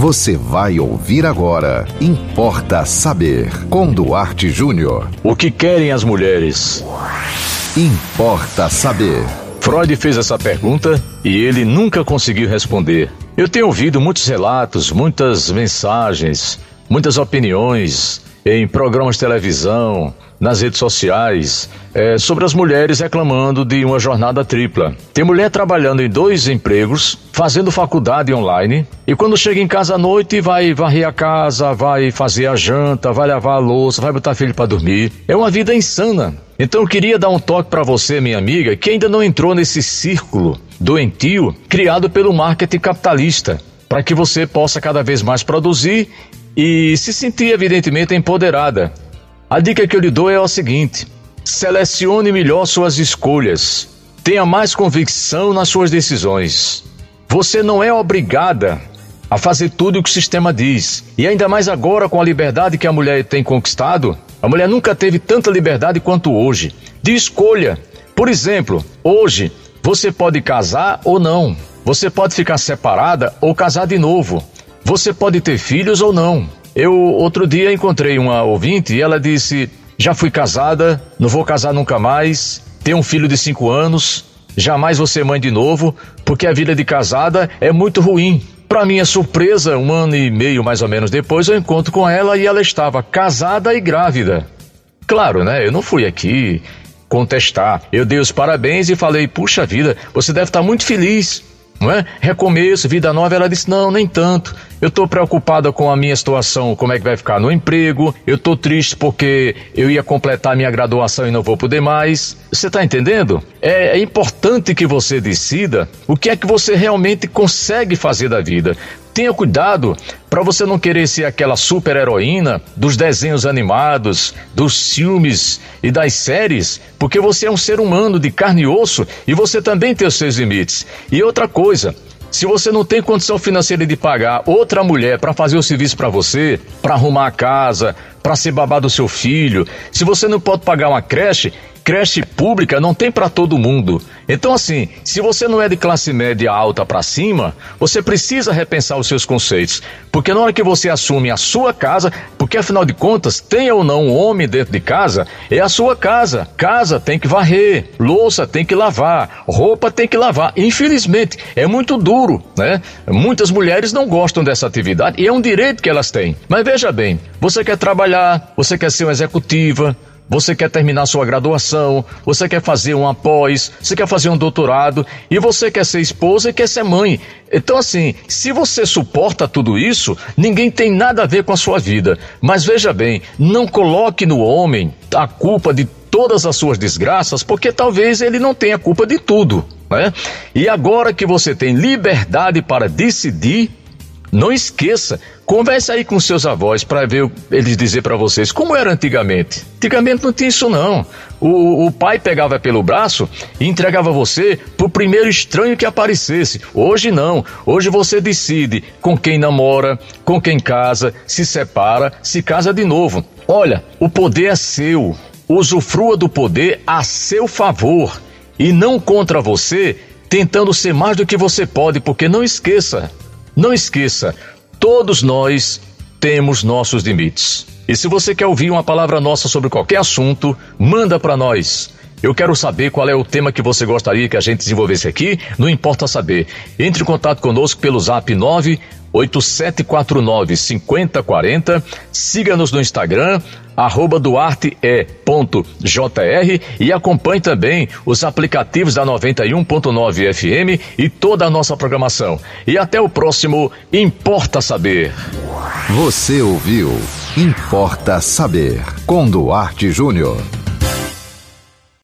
Você vai ouvir agora. Importa saber. Com Duarte Júnior. O que querem as mulheres? Importa saber. Freud fez essa pergunta e ele nunca conseguiu responder. Eu tenho ouvido muitos relatos, muitas mensagens, muitas opiniões em programas de televisão, nas redes sociais, é, sobre as mulheres reclamando de uma jornada tripla. Tem mulher trabalhando em dois empregos, fazendo faculdade online, e quando chega em casa à noite vai varrer a casa, vai fazer a janta, vai lavar a louça, vai botar filho para dormir. É uma vida insana. Então eu queria dar um toque para você, minha amiga, que ainda não entrou nesse círculo doentio criado pelo marketing capitalista, para que você possa cada vez mais produzir e se sentir evidentemente empoderada. A dica que eu lhe dou é o seguinte: selecione melhor suas escolhas. Tenha mais convicção nas suas decisões. Você não é obrigada a fazer tudo o que o sistema diz. E ainda mais agora com a liberdade que a mulher tem conquistado, a mulher nunca teve tanta liberdade quanto hoje. De escolha. Por exemplo, hoje você pode casar ou não. Você pode ficar separada ou casar de novo. Você pode ter filhos ou não. Eu outro dia encontrei uma ouvinte e ela disse: Já fui casada, não vou casar nunca mais, tenho um filho de cinco anos, jamais vou ser mãe de novo, porque a vida de casada é muito ruim. Para minha surpresa, um ano e meio mais ou menos depois, eu encontro com ela e ela estava casada e grávida. Claro, né? Eu não fui aqui contestar. Eu dei os parabéns e falei: Puxa vida, você deve estar muito feliz não é? Recomeço, vida nova. Ela disse: Não, nem tanto. Eu estou preocupada com a minha situação, como é que vai ficar no emprego. Eu estou triste porque eu ia completar minha graduação e não vou poder mais. Você está entendendo? É, é importante que você decida o que é que você realmente consegue fazer da vida. Tenha cuidado para você não querer ser aquela super heroína dos desenhos animados, dos filmes e das séries, porque você é um ser humano de carne e osso e você também tem os seus limites. E outra coisa, se você não tem condição financeira de pagar outra mulher para fazer o serviço para você, para arrumar a casa, para ser babá do seu filho, se você não pode pagar uma creche, creche pública não tem para todo mundo. Então, assim, se você não é de classe média alta para cima, você precisa repensar os seus conceitos. Porque na hora que você assume a sua casa, porque afinal de contas, tenha ou não um homem dentro de casa, é a sua casa. Casa tem que varrer, louça tem que lavar, roupa tem que lavar. Infelizmente, é muito duro, né? Muitas mulheres não gostam dessa atividade e é um direito que elas têm. Mas veja bem, você quer trabalhar, você quer ser uma executiva, você quer terminar sua graduação, você quer fazer um após, você quer fazer um doutorado e você quer ser esposa e quer ser mãe. Então, assim, se você suporta tudo isso, ninguém tem nada a ver com a sua vida. Mas veja bem, não coloque no homem a culpa de todas as suas desgraças, porque talvez ele não tenha culpa de tudo. Né? E agora que você tem liberdade para decidir, não esqueça, converse aí com seus avós para ver eles dizer para vocês como era antigamente. Antigamente não tinha isso não. O, o pai pegava pelo braço e entregava você pro primeiro estranho que aparecesse. Hoje não. Hoje você decide com quem namora, com quem casa, se separa, se casa de novo. Olha, o poder é seu. Usufrua do poder a seu favor e não contra você, tentando ser mais do que você pode, porque não esqueça, não esqueça, todos nós temos nossos limites. E se você quer ouvir uma palavra nossa sobre qualquer assunto, manda para nós. Eu quero saber qual é o tema que você gostaria que a gente desenvolvesse aqui, não importa saber. Entre em contato conosco pelo zap 98749 5040, siga-nos no Instagram, arroba duarte.jr e acompanhe também os aplicativos da 91.9 FM e toda a nossa programação. E até o próximo Importa Saber. Você ouviu Importa Saber com Duarte Júnior.